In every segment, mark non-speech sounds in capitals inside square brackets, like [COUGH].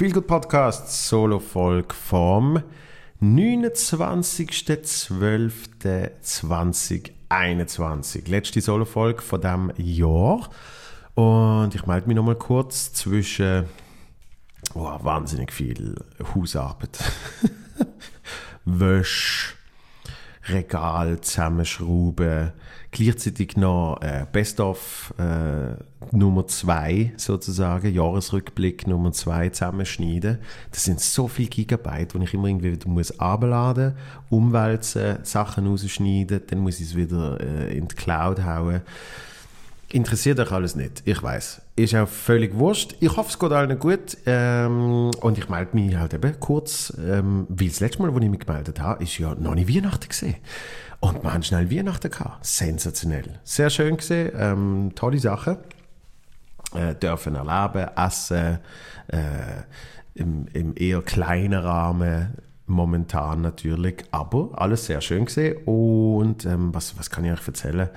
Gut Podcast, Solo-Folge vom 29.12.2021. Letzte Solo-Folge von diesem Jahr. Und ich melde mich nochmal kurz zwischen oh, wahnsinnig viel Hausarbeit, [LAUGHS] Wäsche, Regal zusammenschrauben, gleichzeitig noch äh, Best of äh, Nummer 2 sozusagen, Jahresrückblick Nummer 2 zusammenschneiden. Das sind so viele Gigabyte, die ich immer irgendwie wieder muss abladen, umwälzen, Sachen rausschneiden, dann muss ich es wieder äh, in die Cloud hauen. Interessiert euch alles nicht, ich weiß. Ist auch völlig wurscht. Ich hoffe, es geht allen gut. Ähm, und ich melde mich halt eben kurz, ähm, weil das letzte Mal, als ich mich gemeldet habe, ist ja noch nicht Weihnachten gesehen. Und wir haben schnell Weihnachten gehabt. Sensationell. Sehr schön gesehen. Ähm, tolle Sache. Äh, dürfen erleben, essen, äh, im, im eher kleinen Rahmen momentan natürlich, aber alles sehr schön gesehen und ähm, was, was kann ich euch erzählen?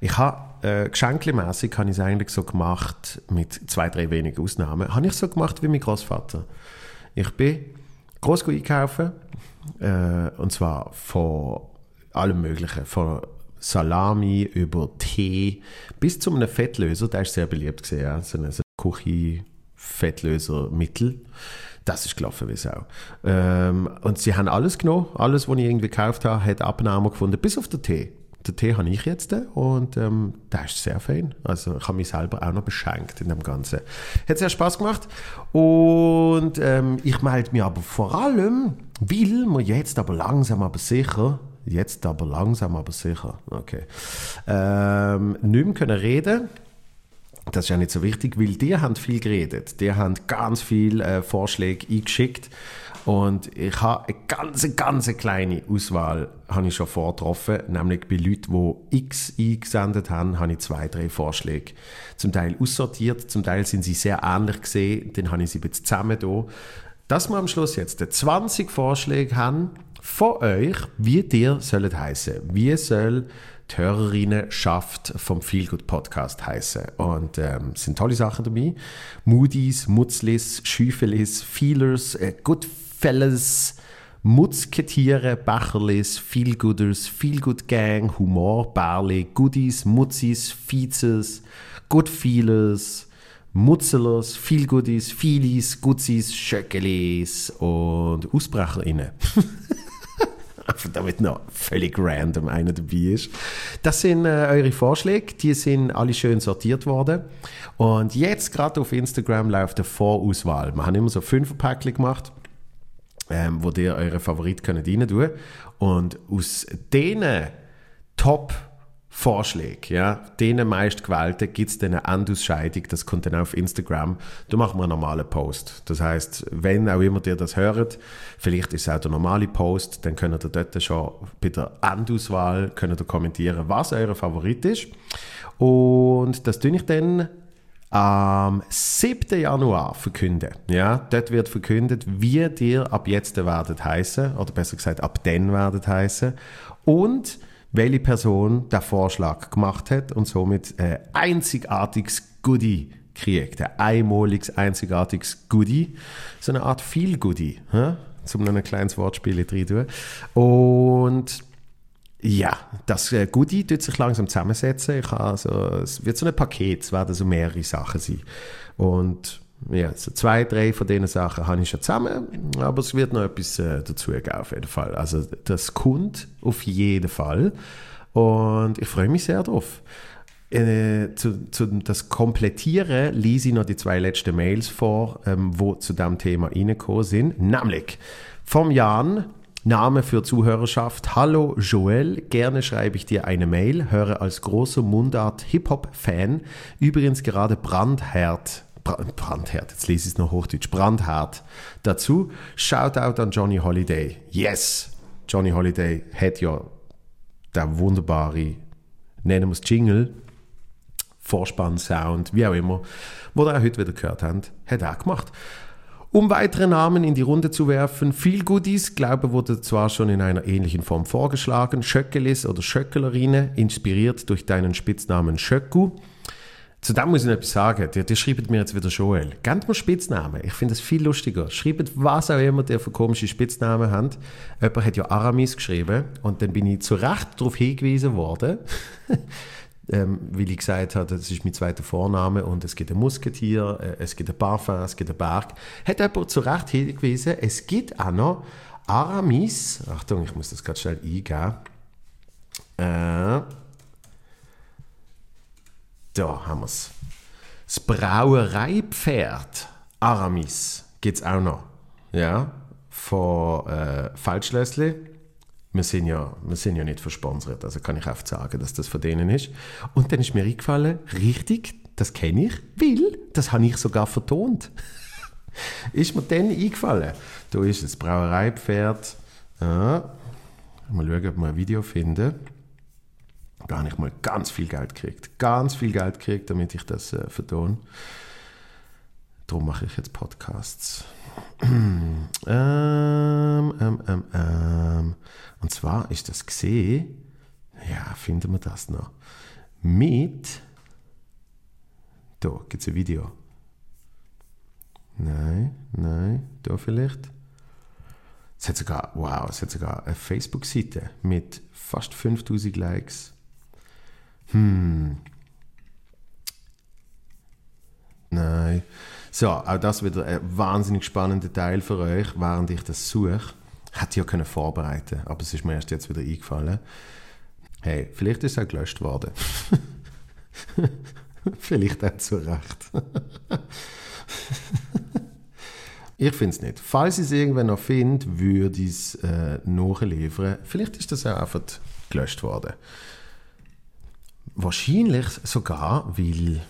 Ich habe äh, geschenklemässig habe ich es eigentlich so gemacht, mit zwei, drei wenigen Ausnahmen, habe ich so gemacht wie mein Großvater. Ich bin groß einkaufen äh, und zwar von allem Möglichen, von Salami über Tee bis zu einem Fettlöser, der ist sehr beliebt gesehen, ja, so ein so Küche-Fettlösermittel. Das ist gelaufen wie Sau. Ähm, und sie haben alles genommen, alles, was ich irgendwie gekauft habe, hat Abnahme gefunden, bis auf den Tee. Den Tee habe ich jetzt und ähm, der ist sehr fein. Also ich habe mich selber auch noch beschenkt in dem Ganzen. Hat sehr Spaß gemacht und ähm, ich melde mich aber vor allem, weil wir jetzt aber langsam aber sicher Jetzt aber langsam, aber sicher. Okay. Ähm, nicht mehr können reden. Das ist ja nicht so wichtig, weil die haben viel geredet. Die haben ganz viele äh, Vorschläge eingeschickt. Und ich habe eine ganz, ganz kleine Auswahl habe ich schon vorgetroffen. Nämlich bei Leuten, die X eingesendet haben, habe ich zwei, drei Vorschläge zum Teil aussortiert. Zum Teil sind sie sehr ähnlich gesehen. Dann habe ich sie jetzt zusammen hier. Dass wir am Schluss jetzt 20 Vorschläge haben von euch, wie dir sollen heißen. Wie soll die Hörerinnenschaft vom Feelgood Podcast heißen. Und ähm, sind tolle Sachen dabei. Moody's, Mutzlis, Schüfelis, Feelers, äh, Goodfellas, Mutzketiere, Bacherlis, Feelgooders, Feelgood Gang, Humor, Barley, Goodies, Mutzis, Vizes, Goodfeelers, Mutzelers, Feelgoodies, Feelies, Gutsis, Schöckelis und AusbrecherInnen. [LAUGHS] damit noch völlig random einer dabei ist. Das sind äh, eure Vorschläge, die sind alle schön sortiert worden. Und jetzt gerade auf Instagram läuft eine Vorauswahl. Wir haben immer so fünf Päckchen gemacht, ähm, wo ihr eure Favorit könnt rein tun. Und aus denen Top Vorschläge, ja, denen meistgewählten gibt es dann eine Endausscheidung, das kommt dann auf Instagram, da machen wir einen normalen Post. Das heißt, wenn auch immer ihr das hört, vielleicht ist es auch der normale Post, dann könnt ihr dort schon bei der Endauswahl kommentieren, was euer Favorit ist. Und das tue ich dann am 7. Januar verkünden. Ja, dort wird verkündet, wie dir ab jetzt werdet heißen, oder besser gesagt, ab dann werdet heißen. Und welche Person der Vorschlag gemacht hat und somit ein einzigartiges Goodie kriegt. Ein einmaliges, einzigartiges Goodie. So eine Art Feel-Goodie. Zum noch ein kleines Wortspiel drin. Und ja, das äh, Goodie tut sich langsam zusammensetzen. Ich also, es wird so ein Paket, es werden so mehrere Sachen sein. Und ja, so zwei, drei von diesen Sachen habe ich schon zusammen, aber es wird noch etwas äh, dazu geben, auf jeden Fall. Also das kommt auf jeden Fall und ich freue mich sehr drauf. Äh, zu, zu das Komplettieren lese ich noch die zwei letzten Mails vor, ähm, wo zu dem Thema reingekommen sind, nämlich vom Jan, Name für Zuhörerschaft. Hallo Joel, gerne schreibe ich dir eine Mail, höre als großer Mundart-Hip-Hop-Fan übrigens gerade Brandherd Brandherd, jetzt lese ich es noch Hochdeutsch, Brandherd. Dazu Shoutout an Johnny Holiday. Yes! Johnny Holiday hat ja der wunderbare, nennen wir es Jingle, Vorspann-Sound, wie auch immer, wo ihr auch heute wieder gehört habt, hat er gemacht. Um weitere Namen in die Runde zu werfen, viel Goodies, glaube wurde zwar schon in einer ähnlichen Form vorgeschlagen, Schöckelis oder Schöckelerine, inspiriert durch deinen Spitznamen Schöcku. Zu dem muss ich etwas sagen. Der, der schreibt mir jetzt wieder Joel. Gebt mir Spitznamen. Ich finde es viel lustiger. Schreibt, was auch immer der für komische Spitznamen hat. Jemand hat ja Aramis geschrieben und dann bin ich zu Recht darauf hingewiesen worden, [LAUGHS] ähm, weil ich gesagt habe, das ist mein zweiter Vorname und es gibt ein Musketier, äh, es gibt ein Parfum, es gibt einen Berg. Hat jemand zu Recht hingewiesen, es gibt auch noch Aramis. Achtung, ich muss das gerade schnell eingeben. Äh, da haben wir es. Das Brauereipferd Aramis gibt es auch noch. Ja, von äh, Falschlössli. Wir sind, ja, wir sind ja nicht versponsert, also kann ich oft sagen, dass das von denen ist. Und dann ist mir eingefallen, richtig, das kenne ich, weil das habe ich sogar vertont. [LAUGHS] ist mir dann eingefallen. Da ist das Brauereipferd. Ja. Mal schauen, ob wir ein Video finden da habe ich mal ganz viel Geld gekriegt. Ganz viel Geld gekriegt, damit ich das äh, vertone. Darum mache ich jetzt Podcasts. [CLEARS THROAT] ähm, ähm, ähm, ähm. Und zwar ist das gesehen, ja, finden wir das noch, mit, da gibt es ein Video. Nein, nein, da vielleicht. Es hat sogar, wow, es hat sogar eine Facebook-Seite mit fast 5000 Likes. Hm. Nein. So, auch das wieder ein wahnsinnig spannender Teil für euch, während ich das suche. Hätte ja können vorbereiten aber es ist mir erst jetzt wieder eingefallen. Hey, vielleicht ist auch gelöscht worden. [LAUGHS] vielleicht auch zu Recht. [LAUGHS] ich finde es nicht. Falls ich es irgendwann noch finde, würde ich es äh, nachliefern. Vielleicht ist das auch einfach gelöscht worden. Wahrscheinlich sogar, weil,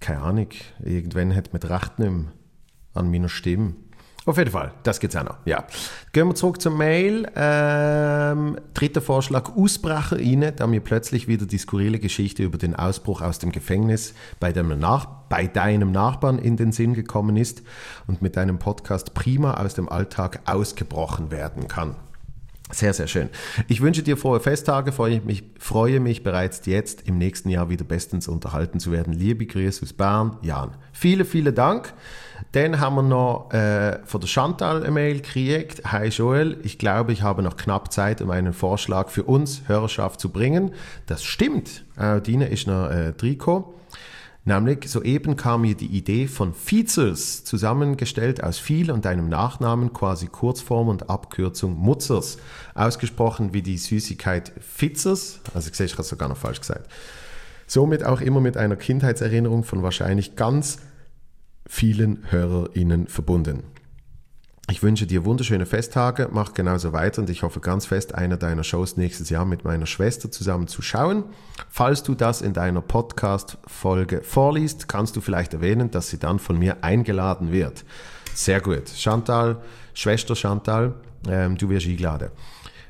keine Ahnung, irgendwann hat man recht nicht mehr an meiner Stimme. Auf jeden Fall, das gibt es auch noch. Ja. Gehen wir zurück zur Mail. Ähm, dritter Vorschlag: Ausbrecher rein, da mir plötzlich wieder die skurrile Geschichte über den Ausbruch aus dem Gefängnis bei deinem, Nach bei deinem Nachbarn in den Sinn gekommen ist und mit deinem Podcast prima aus dem Alltag ausgebrochen werden kann. Sehr, sehr schön. Ich wünsche dir frohe Festtage, freue mich, freue mich bereits jetzt im nächsten Jahr wieder bestens unterhalten zu werden. Liebe Grüße aus Bern, Jan. Vielen, vielen Dank. Dann haben wir noch äh, von der Chantal eine Mail gekriegt. Hi Joel, ich glaube, ich habe noch knapp Zeit, um einen Vorschlag für uns, Hörerschaft, zu bringen. Das stimmt. Äh, Dine ist noch äh, Trikot. Nämlich soeben kam mir die Idee von Vizels, zusammengestellt aus viel und einem Nachnamen, quasi Kurzform und Abkürzung Mutzers, ausgesprochen wie die Süßigkeit Fitzers, also ich sehe, ich habe es sogar noch falsch gesagt. Somit auch immer mit einer Kindheitserinnerung von wahrscheinlich ganz vielen HörerInnen verbunden. Ich wünsche dir wunderschöne Festtage, mach genauso weiter und ich hoffe ganz fest, einer deiner Shows nächstes Jahr mit meiner Schwester zusammen zu schauen. Falls du das in deiner Podcast-Folge vorliest, kannst du vielleicht erwähnen, dass sie dann von mir eingeladen wird. Sehr gut. Chantal, Schwester Chantal, ähm, du wirst eingeladen.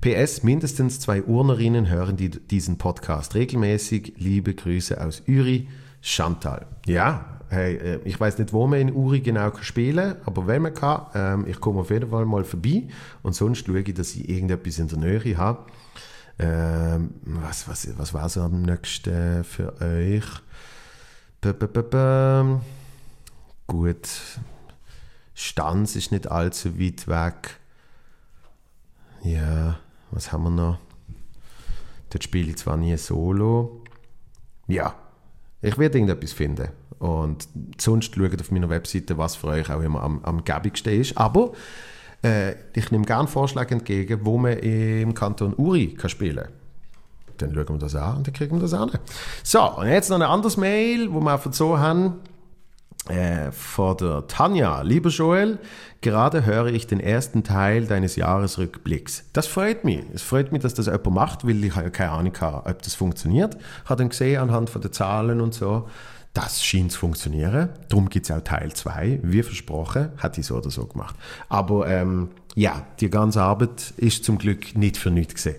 PS, mindestens zwei Urnerinnen hören die, diesen Podcast regelmäßig. Liebe Grüße aus Uri, Chantal. Ja, hey, äh, ich weiß nicht, wo man in Uri genau spielen kann, aber wenn man kann, ähm, ich komme auf jeden Fall mal vorbei und sonst schaue ich, dass ich irgendetwas in der Nähe habe. Ähm, was, was, was war so am nächsten für euch? B -b -b Gut, Stanz ist nicht allzu weit weg. Ja, was haben wir noch? Dort spiele ich zwar nie Solo. Ja, ich werde irgendetwas finden. Und sonst schaut auf meiner Webseite, was für euch auch immer am, am gäbigsten ist. Aber äh, ich nehme gerne Vorschläge entgegen, wo man im Kanton Uri kann spielen kann. Dann schauen wir das an und dann kriegen wir das an. So, und jetzt noch ein anderes Mail, wo wir einfach so haben. Äh, von der Tanja. Lieber Joel, gerade höre ich den ersten Teil deines Jahresrückblicks. Das freut mich. Es freut mich, dass das jemand macht, weil ich ja keine Ahnung habe, ob das funktioniert. Habe dann gesehen anhand von den Zahlen und so, das schien zu funktionieren. Darum gibt es auch Teil 2. Wie versprochen, hat die so oder so gemacht. Aber ähm, ja, die ganze Arbeit ist zum Glück nicht für nichts gesehen.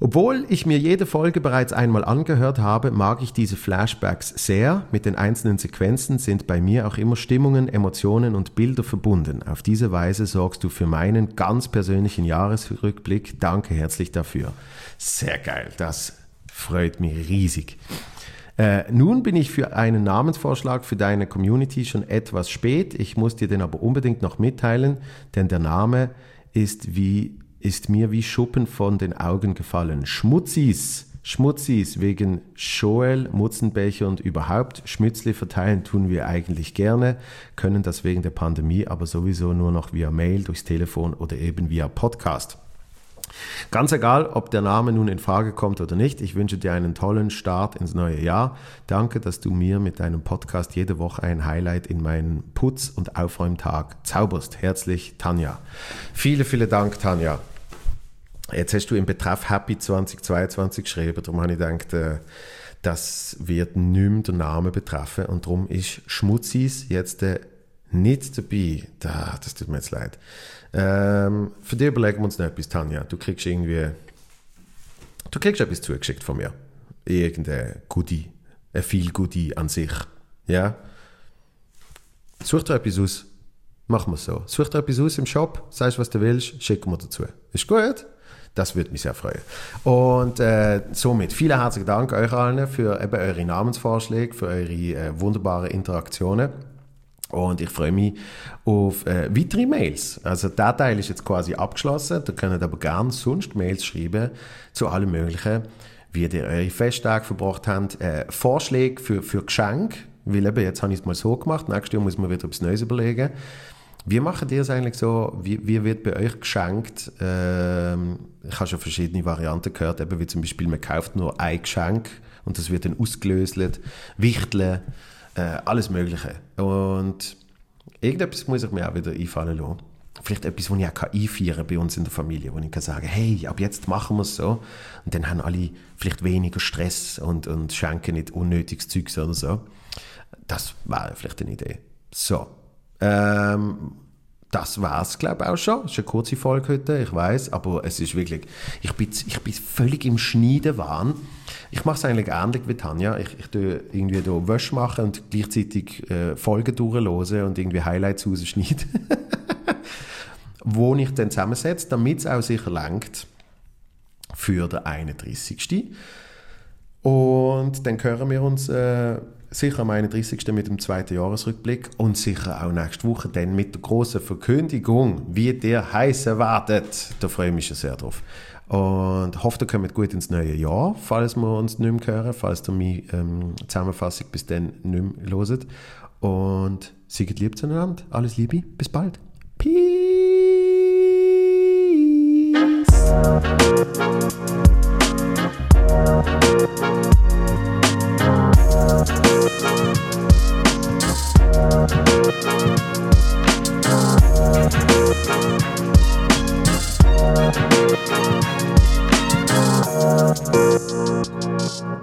Obwohl ich mir jede Folge bereits einmal angehört habe, mag ich diese Flashbacks sehr. Mit den einzelnen Sequenzen sind bei mir auch immer Stimmungen, Emotionen und Bilder verbunden. Auf diese Weise sorgst du für meinen ganz persönlichen Jahresrückblick. Danke herzlich dafür. Sehr geil, das freut mich riesig. Äh, nun bin ich für einen Namensvorschlag für deine Community schon etwas spät. Ich muss dir den aber unbedingt noch mitteilen, denn der Name ist wie ist mir wie Schuppen von den Augen gefallen. Schmutzis, Schmutzis wegen Joel, Mutzenbecher und überhaupt Schmützli verteilen tun wir eigentlich gerne, können das wegen der Pandemie aber sowieso nur noch via Mail, durchs Telefon oder eben via Podcast. Ganz egal, ob der Name nun in Frage kommt oder nicht, ich wünsche dir einen tollen Start ins neue Jahr. Danke, dass du mir mit deinem Podcast jede Woche ein Highlight in meinen Putz- und Aufräumtag zauberst. Herzlich, Tanja. Viele, vielen Dank, Tanja. Jetzt hast du im Betreff Happy 2022 geschrieben, darum habe ich gedacht, äh, das wird nicht mehr den Namen betreffen und darum ist Schmutzis jetzt äh, nicht dabei. das tut mir jetzt leid. Ähm, für dich überlegen wir uns noch etwas, Tanja. Du kriegst irgendwie, du kriegst etwas zugeschickt von mir. Irgendein Goodie, ein viel Goodie an sich. Ja? Such dir etwas aus. Machen wir so. Such dir etwas aus im Shop, sagst, was du willst, schicken wir dazu. Ist gut? Das würde mich sehr freuen. Und äh, somit vielen herzlichen Dank euch allen für eben eure Namensvorschläge, für eure äh, wunderbaren Interaktionen. Und ich freue mich auf äh, weitere Mails. Also der Teil ist jetzt quasi abgeschlossen. Da könnt aber gerne sonst Mails schreiben zu allem Möglichen, wie ihr eure Festtage verbracht habt, äh, Vorschläge für, für Geschenke, weil eben jetzt habe ich es mal so gemacht, nächstes Jahr muss man wieder etwas Neues überlegen. Wie macht ihr es eigentlich so? Wie, wie wird bei euch geschenkt? Ähm, ich habe schon verschiedene Varianten gehört, eben wie zum Beispiel, man kauft nur ein Geschenk und das wird dann ausgelöst, wichteln äh, alles Mögliche. Und irgendetwas muss ich mir auch wieder einfallen lassen. Vielleicht etwas, was ich auch einfeiern kann bei uns in der Familie, wo ich kann sagen hey, ab jetzt machen wir es so. Und dann haben alle vielleicht weniger Stress und, und schenken nicht unnötiges Zeugs oder so. Das wäre vielleicht eine Idee. So. Ähm, das war es, glaube ich, auch schon. Es ist eine kurze Folge heute, ich weiß, aber es ist wirklich, ich bin, ich bin völlig im Schneidewahn. Ich mache es eigentlich ähnlich wie Tanja. Ich, ich tue irgendwie da Wäsche machen und gleichzeitig äh, Folgen durchlosen und irgendwie Highlights rausschneiden. [LAUGHS] wo ich dann zusammensetze, damit es auch sicher langt für den 31. Und dann hören wir uns äh, sicher am 31. mit dem zweiten Jahresrückblick und sicher auch nächste Woche dann mit der großen Verkündigung, wie der heißen werdet. Da freue ich mich schon sehr drauf. Und hoffe, ihr kommt gut ins neue Jahr, falls wir uns nicht mehr hören, falls ihr meine ähm, Zusammenfassung bis dann nicht mehr hört. Und seid lieb zueinander. Alles Liebe. Bis bald. Peace. Thank Thank you.